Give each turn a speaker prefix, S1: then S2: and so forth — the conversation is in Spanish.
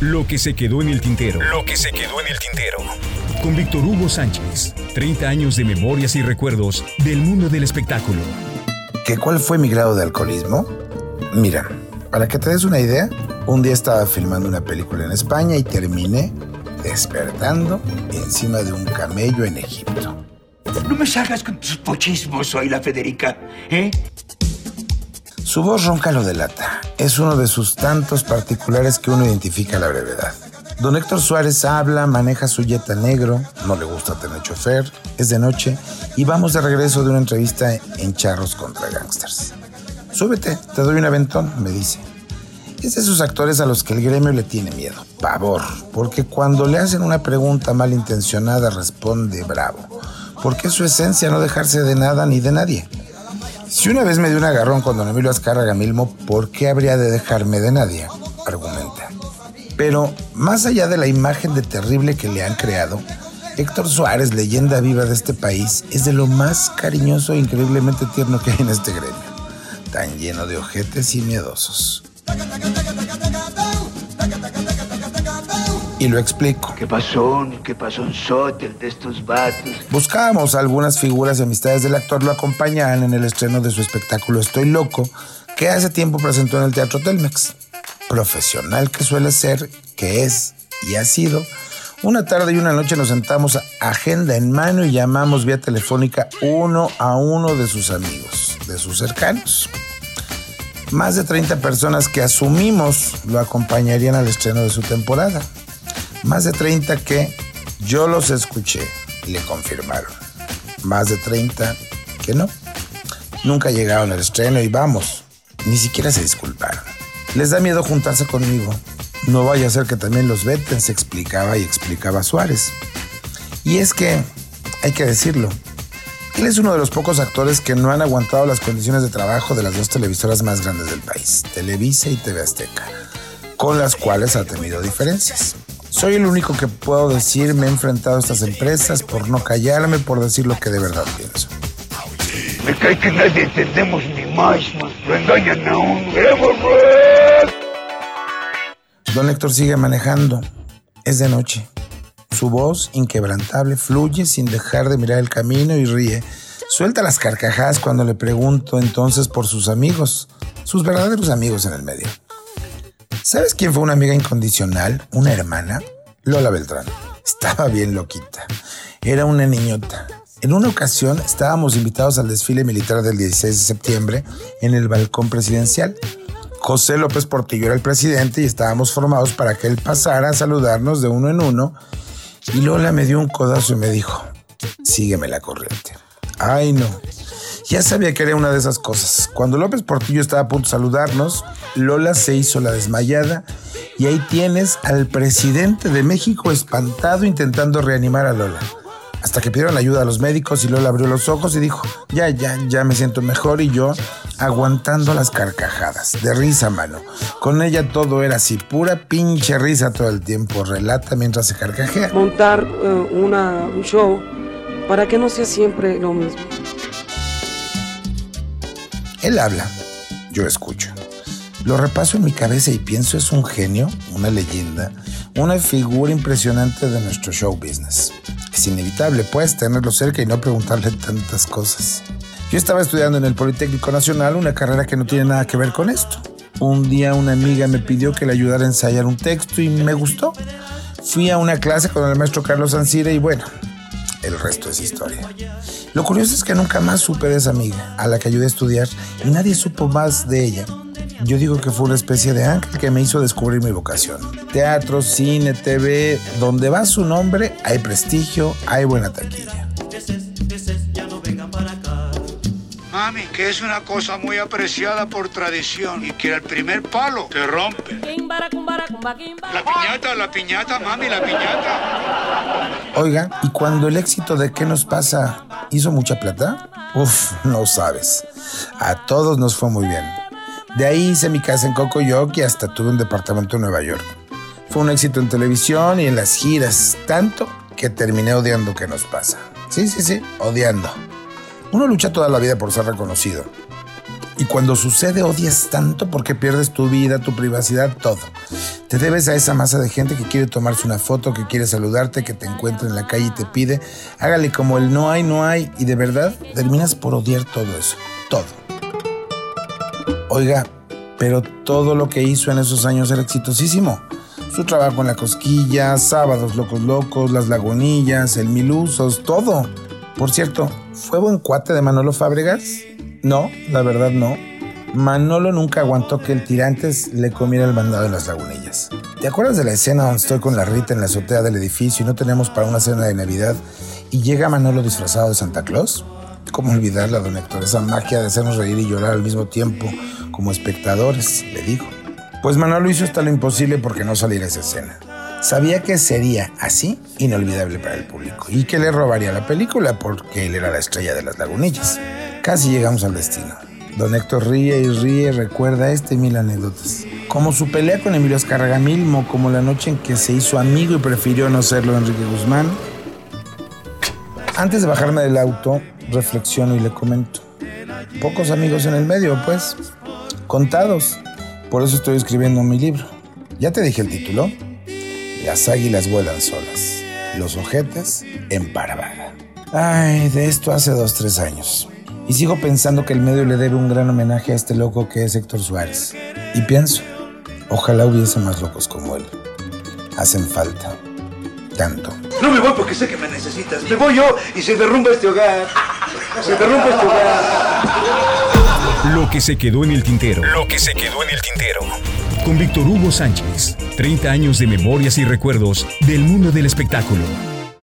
S1: Lo que se quedó en el tintero. Lo que se quedó en el tintero. Con Víctor Hugo Sánchez. 30 años de memorias y recuerdos del mundo del espectáculo.
S2: ¿Qué cuál fue mi grado de alcoholismo? Mira, para que te des una idea, un día estaba filmando una película en España y terminé despertando encima de un camello en Egipto.
S3: No me salgas con tus pochismos, soy la Federica, ¿eh?
S2: Su voz ronca lo delata. Es uno de sus tantos particulares que uno identifica a la brevedad. Don Héctor Suárez habla, maneja su yeta negro, no le gusta tener chofer, es de noche y vamos de regreso de una entrevista en Charros contra Gangsters. Súbete, te doy un aventón, me dice. Es de esos actores a los que el gremio le tiene miedo, pavor, porque cuando le hacen una pregunta malintencionada responde bravo, porque es su esencia no dejarse de nada ni de nadie. Si una vez me dio un agarrón con don Emilio Azcárraga Milmo, ¿por qué habría de dejarme de nadie? Argumenta. Pero más allá de la imagen de terrible que le han creado, Héctor Suárez, leyenda viva de este país, es de lo más cariñoso e increíblemente tierno que hay en este gremio, tan lleno de ojetes y miedosos. Y lo explico.
S3: ¿Qué pasó? ¿Qué pasó en Sotel de estos vatos?
S2: Buscábamos algunas figuras y amistades del actor lo acompañaban en el estreno de su espectáculo Estoy Loco, que hace tiempo presentó en el Teatro Telmex. Profesional que suele ser, que es y ha sido, una tarde y una noche nos sentamos agenda en mano y llamamos vía telefónica uno a uno de sus amigos, de sus cercanos. Más de 30 personas que asumimos lo acompañarían al estreno de su temporada. Más de 30 que yo los escuché y le confirmaron. Más de 30 que no. Nunca llegaron al estreno y vamos, ni siquiera se disculparon. Les da miedo juntarse conmigo. No vaya a ser que también los veten, se explicaba y explicaba Suárez. Y es que, hay que decirlo, él es uno de los pocos actores que no han aguantado las condiciones de trabajo de las dos televisoras más grandes del país, Televisa y TV Azteca, con las cuales ha tenido diferencias. Soy el único que puedo decir me he enfrentado a estas empresas por no callarme, por decir lo que de verdad pienso.
S3: Me cae que nadie entendemos ni más, Lo engañan a uno.
S2: Don Héctor sigue manejando. Es de noche. Su voz, inquebrantable, fluye sin dejar de mirar el camino y ríe. Suelta las carcajadas cuando le pregunto entonces por sus amigos, sus verdaderos amigos en el medio. ¿Sabes quién fue una amiga incondicional? Una hermana. Lola Beltrán. Estaba bien loquita. Era una niñota. En una ocasión estábamos invitados al desfile militar del 16 de septiembre en el balcón presidencial. José López Portillo era el presidente y estábamos formados para que él pasara a saludarnos de uno en uno. Y Lola me dio un codazo y me dijo, sígueme la corriente. Ay, no. Ya sabía que era una de esas cosas. Cuando López Portillo estaba a punto de saludarnos, Lola se hizo la desmayada y ahí tienes al presidente de México espantado intentando reanimar a Lola. Hasta que pidieron ayuda a los médicos y Lola abrió los ojos y dijo, ya, ya, ya me siento mejor y yo aguantando las carcajadas, de risa mano. Con ella todo era así, pura pinche risa todo el tiempo, relata mientras se carcajea.
S4: Montar uh, un show para que no sea siempre lo mismo.
S2: Él habla, yo escucho. Lo repaso en mi cabeza y pienso es un genio, una leyenda, una figura impresionante de nuestro show business. Es inevitable, pues, tenerlo cerca y no preguntarle tantas cosas. Yo estaba estudiando en el Politécnico Nacional una carrera que no tiene nada que ver con esto. Un día una amiga me pidió que le ayudara a ensayar un texto y me gustó. Fui a una clase con el maestro Carlos Ancira y bueno, el resto es historia. Lo curioso es que nunca más supe de esa amiga, a la que ayudé a estudiar, y nadie supo más de ella. Yo digo que fue una especie de ángel que me hizo descubrir mi vocación. Teatro, cine, TV, donde va su nombre hay prestigio, hay buena taquilla.
S3: Que es una cosa muy apreciada por tradición y que el primer palo te rompe. La piñata, la piñata, mami, la piñata.
S2: Oiga, ¿y cuando el éxito de ¿Qué nos pasa hizo mucha plata? Uf, no sabes. A todos nos fue muy bien. De ahí hice mi casa en Cocoyoc y hasta tuve un departamento en Nueva York. Fue un éxito en televisión y en las giras, tanto que terminé odiando ¿Qué nos pasa? Sí, sí, sí, odiando. Uno lucha toda la vida por ser reconocido. Y cuando sucede odias tanto porque pierdes tu vida, tu privacidad, todo. Te debes a esa masa de gente que quiere tomarse una foto, que quiere saludarte, que te encuentra en la calle y te pide. Hágale como el no hay, no hay. Y de verdad terminas por odiar todo eso. Todo. Oiga, pero todo lo que hizo en esos años era exitosísimo. Su trabajo en la cosquilla, sábados locos locos, las lagunillas, el milusos, todo. Por cierto, ¿fue buen cuate de Manolo Fábregas? No, la verdad no. Manolo nunca aguantó que el tirantes le comiera el mandado en las lagunillas. ¿Te acuerdas de la escena donde estoy con la Rita en la azotea del edificio y no tenemos para una cena de Navidad y llega Manolo disfrazado de Santa Claus? ¿Cómo olvidarla, don Héctor? Esa magia de hacernos reír y llorar al mismo tiempo como espectadores, le digo. Pues Manolo hizo hasta lo imposible porque no saliera esa escena. Sabía que sería así inolvidable para el público y que le robaría la película porque él era la estrella de las lagunillas. Casi llegamos al destino. Don Héctor ríe y ríe, recuerda este mil anécdotas. Como su pelea con Emilio Azcárraga Milmo, como la noche en que se hizo amigo y prefirió no serlo Enrique Guzmán. Antes de bajarme del auto, reflexiono y le comento. Pocos amigos en el medio, pues. Contados. Por eso estoy escribiendo mi libro. ¿Ya te dije el título? Las águilas vuelan solas. Los ojetes en parvada. Ay, de esto hace dos, tres años. Y sigo pensando que el medio le debe un gran homenaje a este loco que es Héctor Suárez. Y pienso, ojalá hubiese más locos como él. Hacen falta. Tanto.
S3: No me voy porque sé que me necesitas. Me voy yo y se derrumba este hogar. Se derrumba este hogar.
S1: Lo que se quedó en el tintero. Lo que se quedó en el tintero. Con Víctor Hugo Sánchez. 30 años de memorias y recuerdos del mundo del espectáculo.